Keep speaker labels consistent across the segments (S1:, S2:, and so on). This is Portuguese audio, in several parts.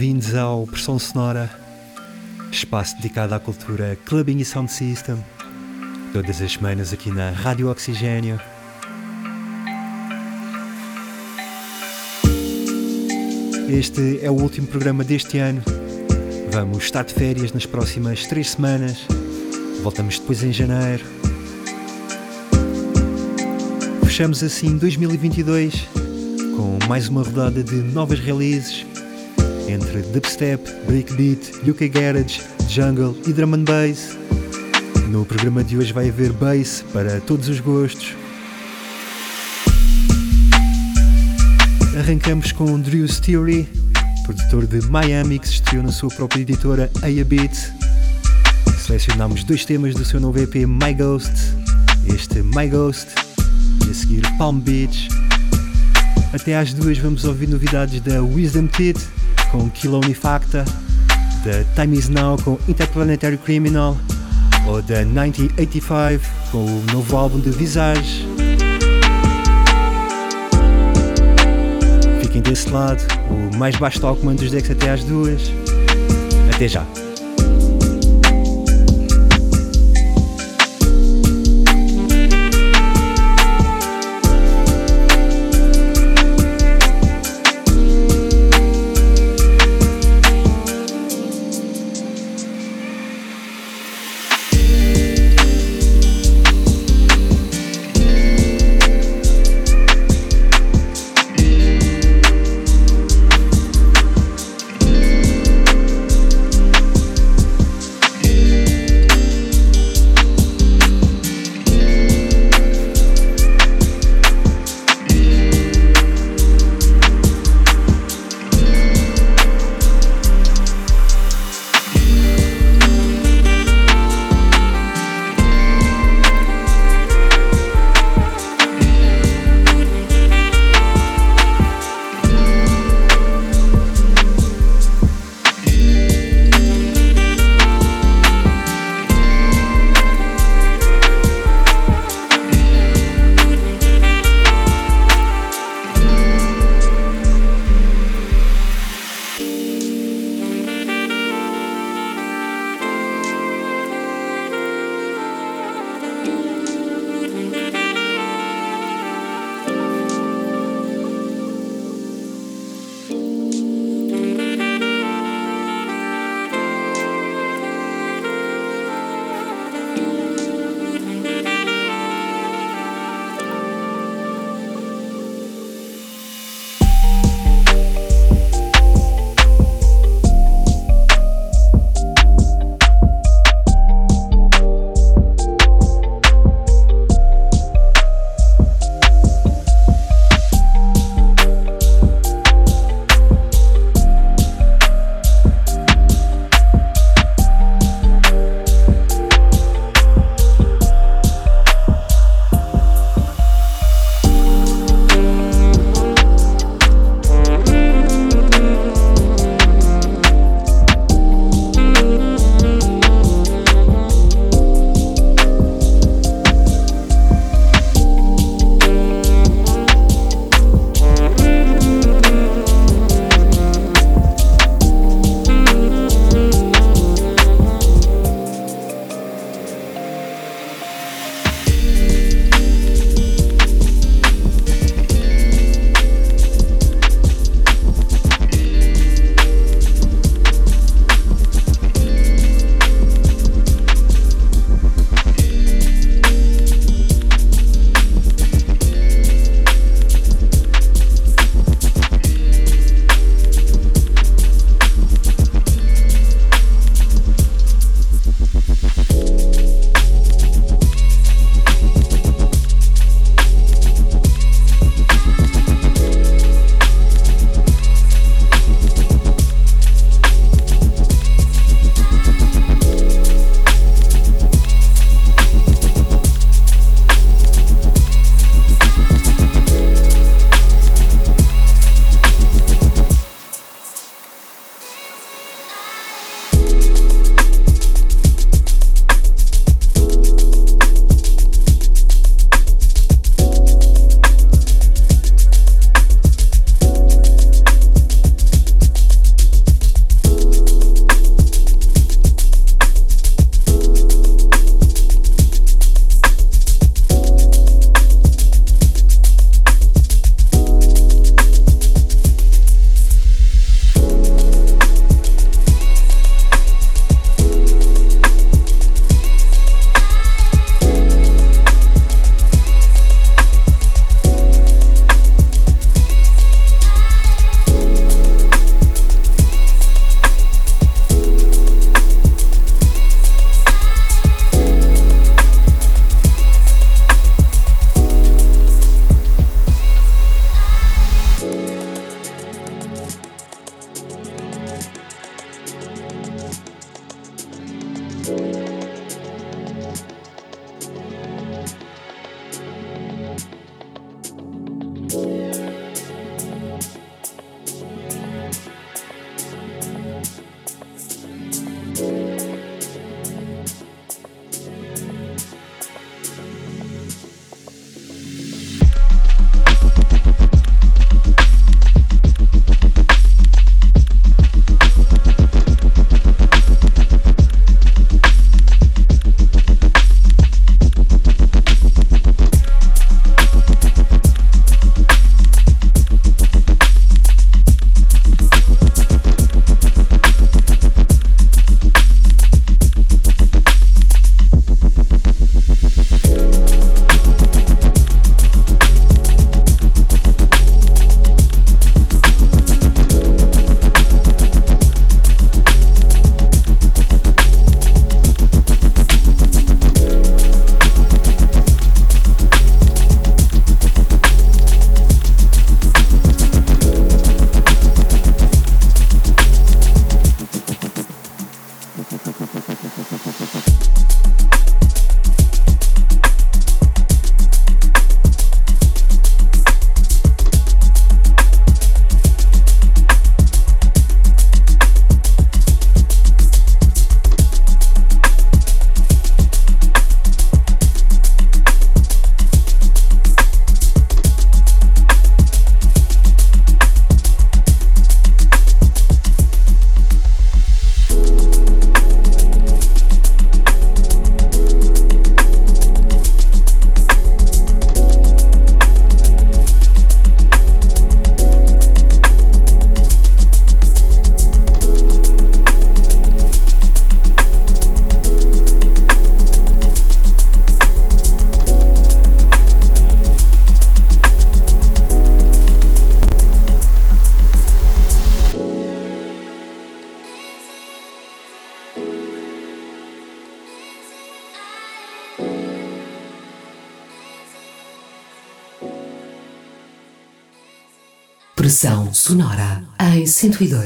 S1: Bem-vindos ao Pressão Sonora, espaço dedicado à cultura clubbing e sound system, todas as semanas aqui na Rádio Oxigênio. Este é o último programa deste ano. Vamos estar de férias nas próximas três semanas. Voltamos depois em janeiro. Fechamos assim 2022 com mais uma rodada de novas releases entre dubstep, breakbeat, UK garage, jungle e drum and bass. No programa de hoje vai haver bass para todos os gostos. Arrancamos com Drew Theory, produtor de Miami que se estreou na sua própria editora Aya Beat. Selecionámos dois temas do seu novo EP My Ghost, este My Ghost e a seguir Palm Beach. Até às duas vamos ouvir novidades da Wisdom Teeth com Kiloni Facta, da Time Is Now com Interplanetary Criminal ou da 1985 com o novo álbum de Visage. Fiquem desse lado, o mais baixo comando dos decks até às duas. Até já!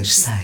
S2: 102.6.
S1: estamos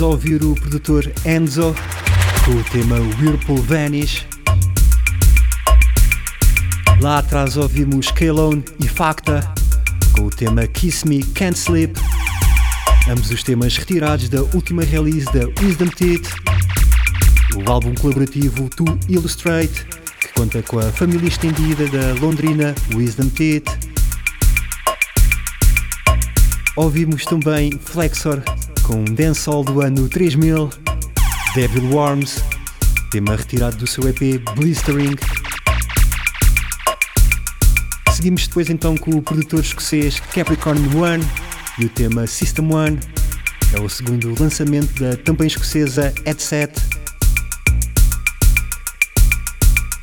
S1: a ouvir o produtor Enzo com o tema Whirlpool Vanish. Lá atrás ouvimos Kalone e Facta com o tema Kiss Me Can't Sleep. Ambos os temas retirados da última release da Wisdom Teeth, o álbum colaborativo To Illustrate, que conta com a família estendida da londrina Wisdom Teeth. Ouvimos também Flexor com Dancehall do ano 3000, Devil Worms, tema retirado do seu EP Blistering. Seguimos depois então com o produtor escocês Capricorn One e o tema System One. É o segundo lançamento da também escocesa Headset.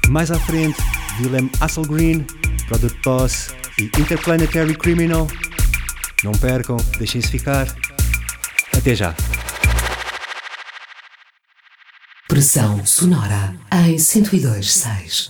S1: Mais à frente, Willem Hasselgreen, Product Boss e Interplanetary Criminal. Não percam, deixem-se ficar. Até já.
S2: Pressão sonora em 102.6.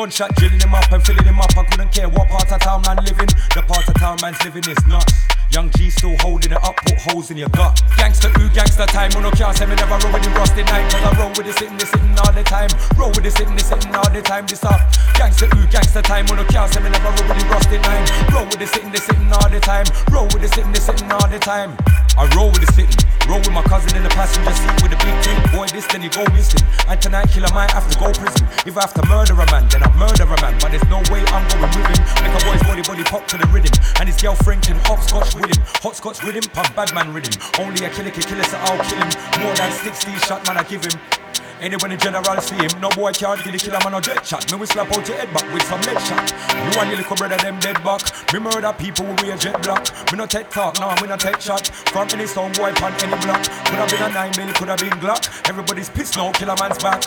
S3: Gunshot drilling him up and filling him up. I couldn't care what part of town man living. The part of town man's living is nuts. Young G still holding it up, put holes in your gut. Gangster, ooh, gangster time. When no can't say me never roll with the rusty night. Cause I roll with the sitting, the sitting all the time. Roll with the sitting, the sitting all the time. This up. Gangster, ooh, gangster time. When no can't say me never roll with the rusty nine. Roll with the sitting, the sitting all the time. Roll with the sitting, the sitting all the time. I roll with the sitting. Roll with my cousin in the passenger seat with a big team. Boy, this then you go missing. And tonight, killer might have to go prison. If I have to murder a man, then I murder a man. But there's no way I'm going with him. Make a boy's body, body pop to the rhythm. And his girlfriend can hopscotch with him. Hot scotch with him, pump bad man him. Only a killer can kill us, so I'll kill him. More than 60 shot, man, I give him. Anyone in general see him, no boy can't kill the killer man no dead shot. Me we slap out your head back with some lead shot. You and your little brother them dead back. Me murder people with wear jet black. Me no take talk, no, me no take shot. From any sound boy pan any block. Could have been a nine mil, could have been Glock. Everybody's pissed now, killer man's back.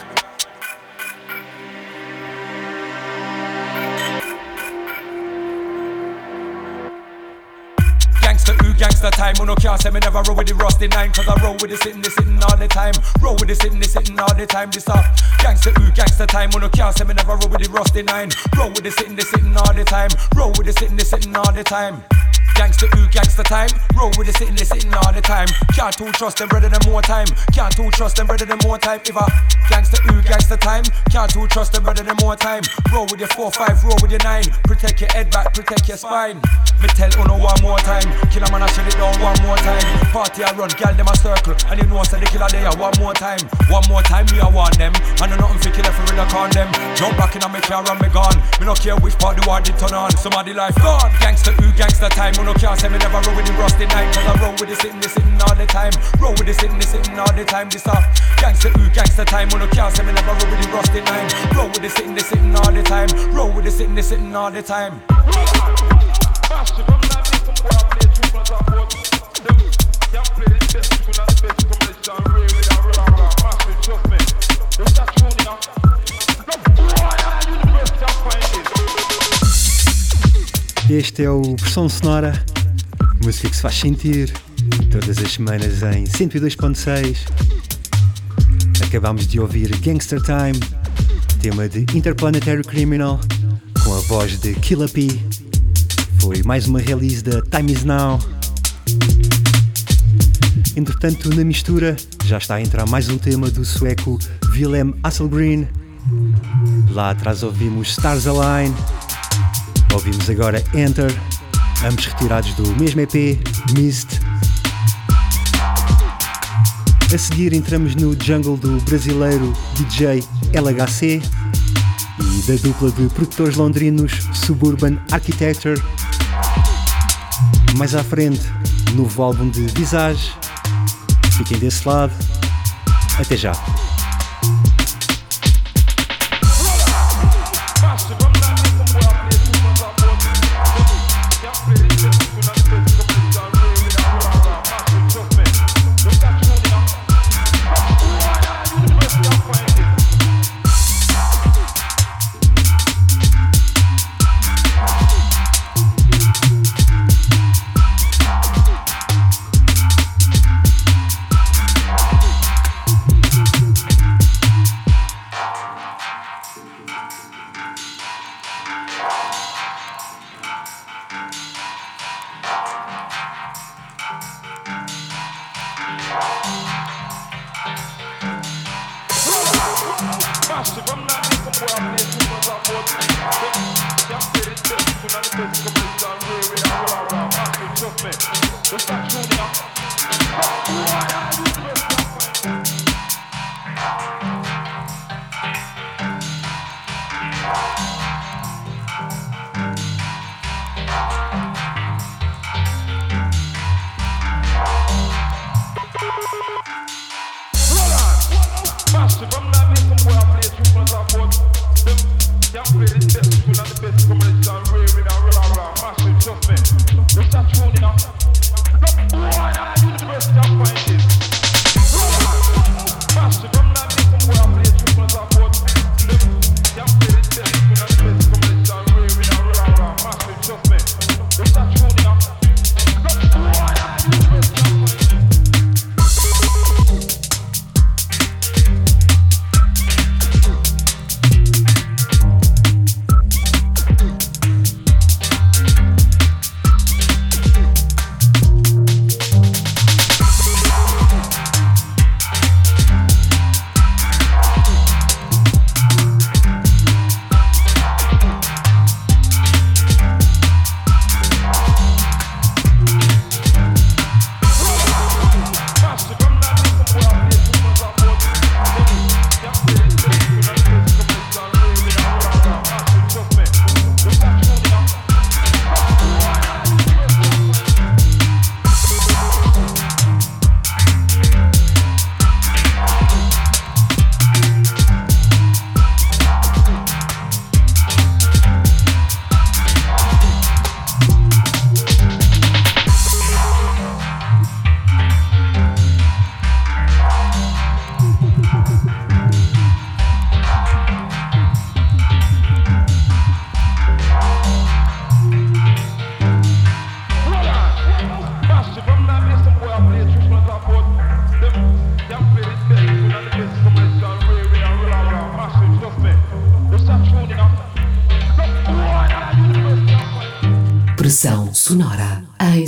S3: Ooh, gangster time. Who no can't say me never roll with the rusty nine. Cause I roll with the sitting, the sitting all the time. Roll with the sitting, the sitting all the time. This up. Gangster, ooh, gangster time. Who no can't say me never roll with the rusty nine. Roll with the sitting, the sitting all the time. Roll with the sitting, the sitting all the time. Gangster, ooh, gangster time. Roll with the sitting, they sitting all the time. Can't too trust them, brother, them more time. Can't too trust them, brother, them more time. If I gangster, ooh, gangster time. Can't too trust them, brother, them more time. Roll with your four, five, roll with your nine. Protect your head back, protect your spine. Me tell Uno one more time. Killer man, I shut it down one more time. Party I run, gal them a circle. And you know, say the killer there one more time. One more time, me I want them. I know nothing for killer for real, I con them. Jump back in on me car and me gone. Me no care which part the war did turn on. Somebody life gone. Gangster, ooh, gangster time. Uno can't say me never roll with the rusty night. Cause I roll with the sitting, the sitting all the time. Roll with the sitting, the sitting all the time. This up. Gangster, ooh, gangster time. Uno can't say me never roll with the rusty night. Roll with the sitting, the sitting all the time. Roll with the sitting, the sitting all the time.
S4: Massive,
S1: Este é o Versão Sonora, música que se faz sentir todas as semanas em 102.6. Acabámos de ouvir Gangster Time, tema de Interplanetary Criminal, com a voz de Killa P. Foi mais uma release da Time Is Now. Entretanto, na mistura, já está a entrar mais um tema do sueco Willem Hasselgreen. Lá atrás ouvimos Stars Align. Ouvimos agora Enter, ambos retirados do mesmo EP, Mist. A seguir entramos no jungle do brasileiro DJ LHC e da dupla de produtores londrinos Suburban Architecture. Mais à frente, novo álbum de Visage. Fiquem desse lado. Até já.
S4: Thank you.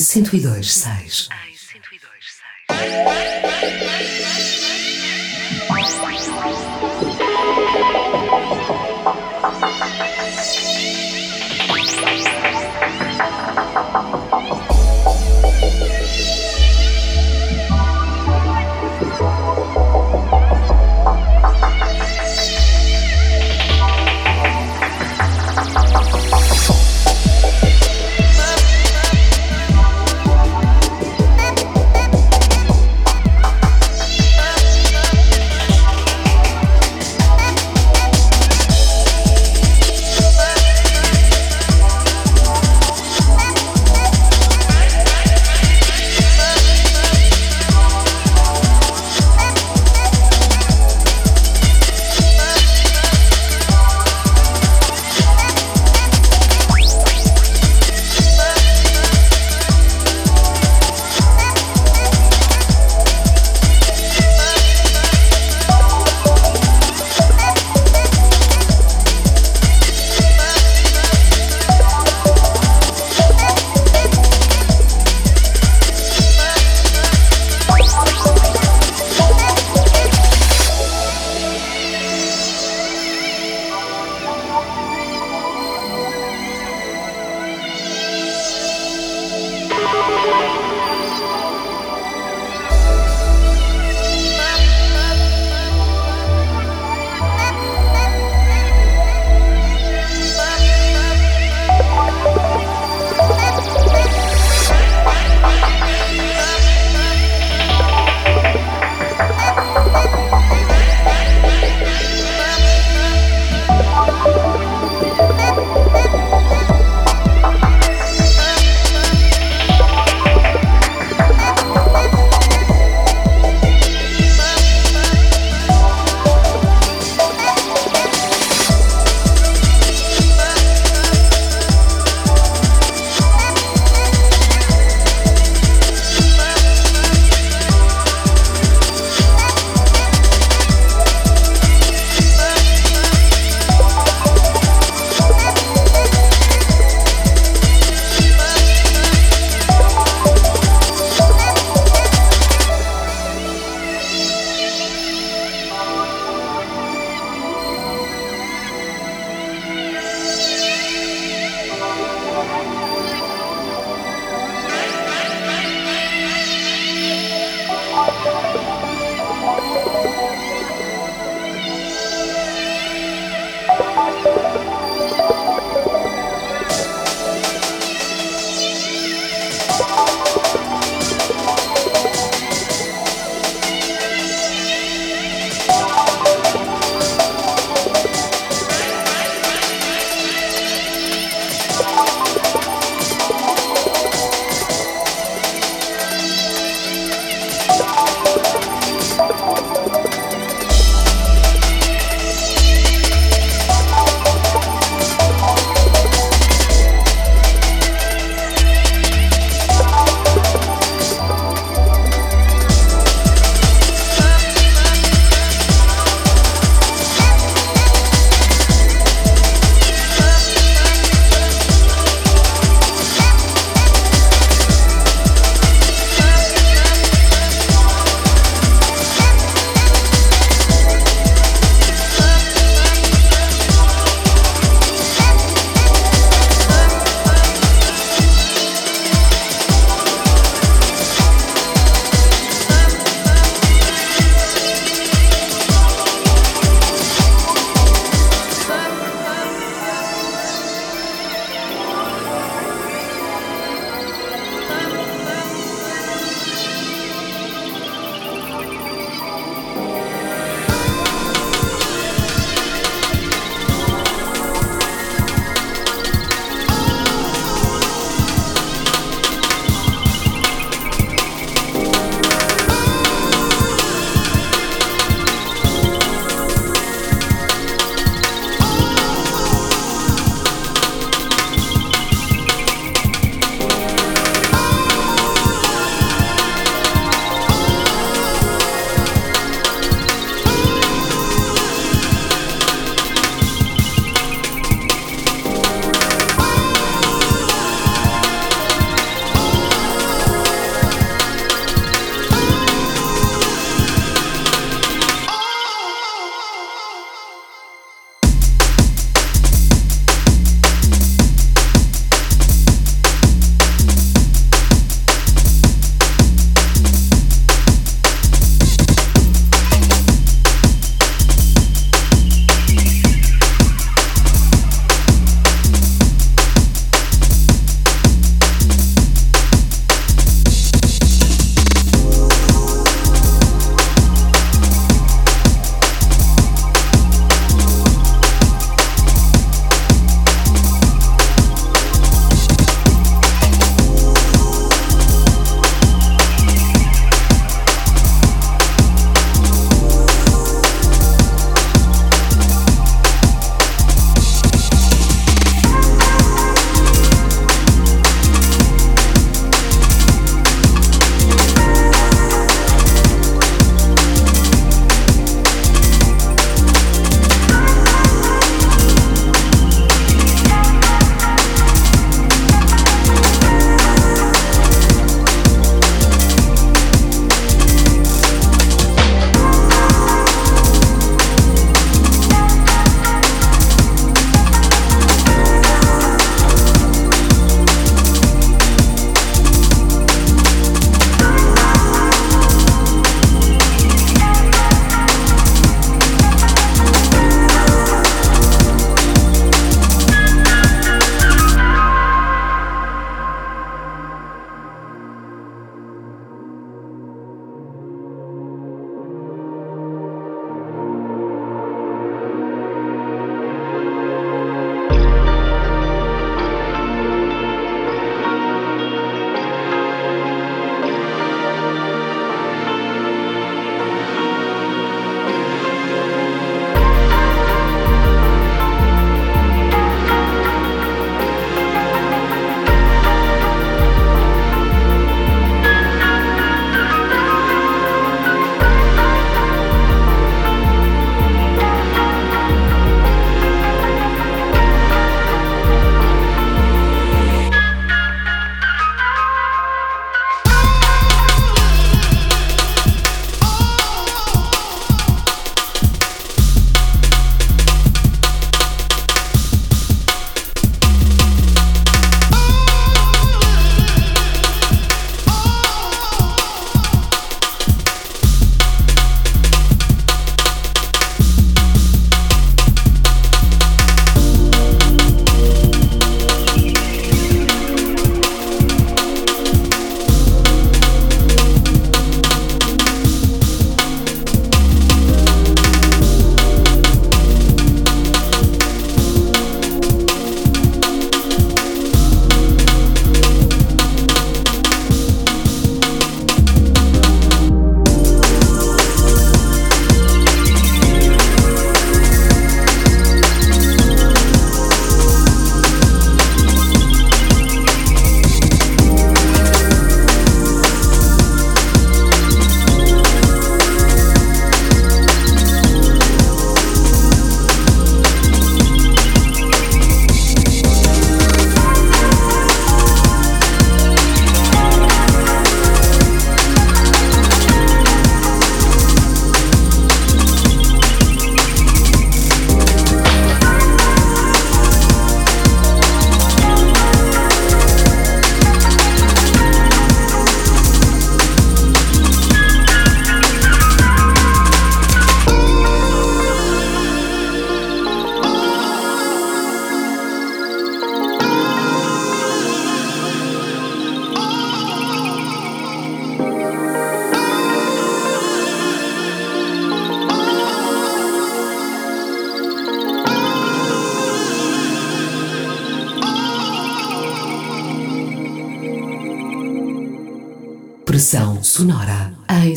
S2: 1026.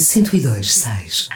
S5: 102,
S1: 6.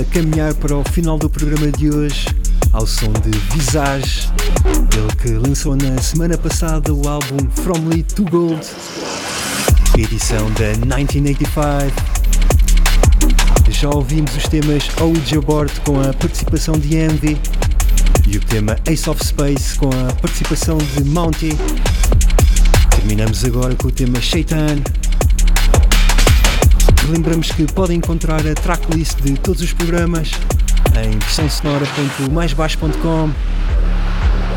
S1: A caminhar para o final do programa de hoje ao som de Visage, ele que lançou na semana passada o álbum From Lee to Gold, edição da 1985. Já ouvimos os temas Ouija Board com a participação de Envy e o tema Ace of Space com a participação de Mounty. Terminamos agora com o tema Shaitan Lembramos que podem encontrar a tracklist de todos os programas em versãosonora.maisbaixo.com.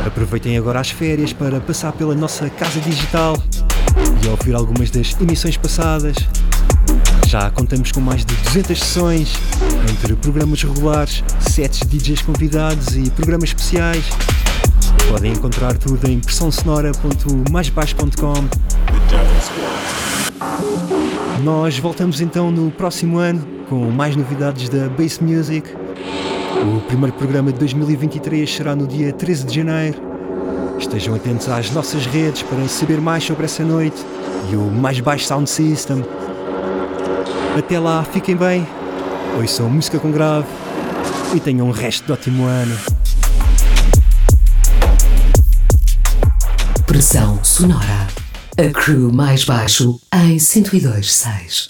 S1: Aproveitem agora as férias para passar pela nossa casa digital e ouvir algumas das emissões passadas. Já contamos com mais de 200 sessões, entre programas regulares, sets de DJs convidados e programas especiais. Podem encontrar tudo em pressãosonora.maisbaixo.com. Nós voltamos então no próximo ano com mais novidades da Bass Music. O primeiro programa de 2023 será no dia 13 de janeiro. Estejam atentos às nossas redes para saber mais sobre essa noite e o mais baixo Sound System. Até lá, fiquem bem, ouçam música com grave e tenham um resto de ótimo ano.
S2: Pressão sonora. A crew mais baixo em 102.6.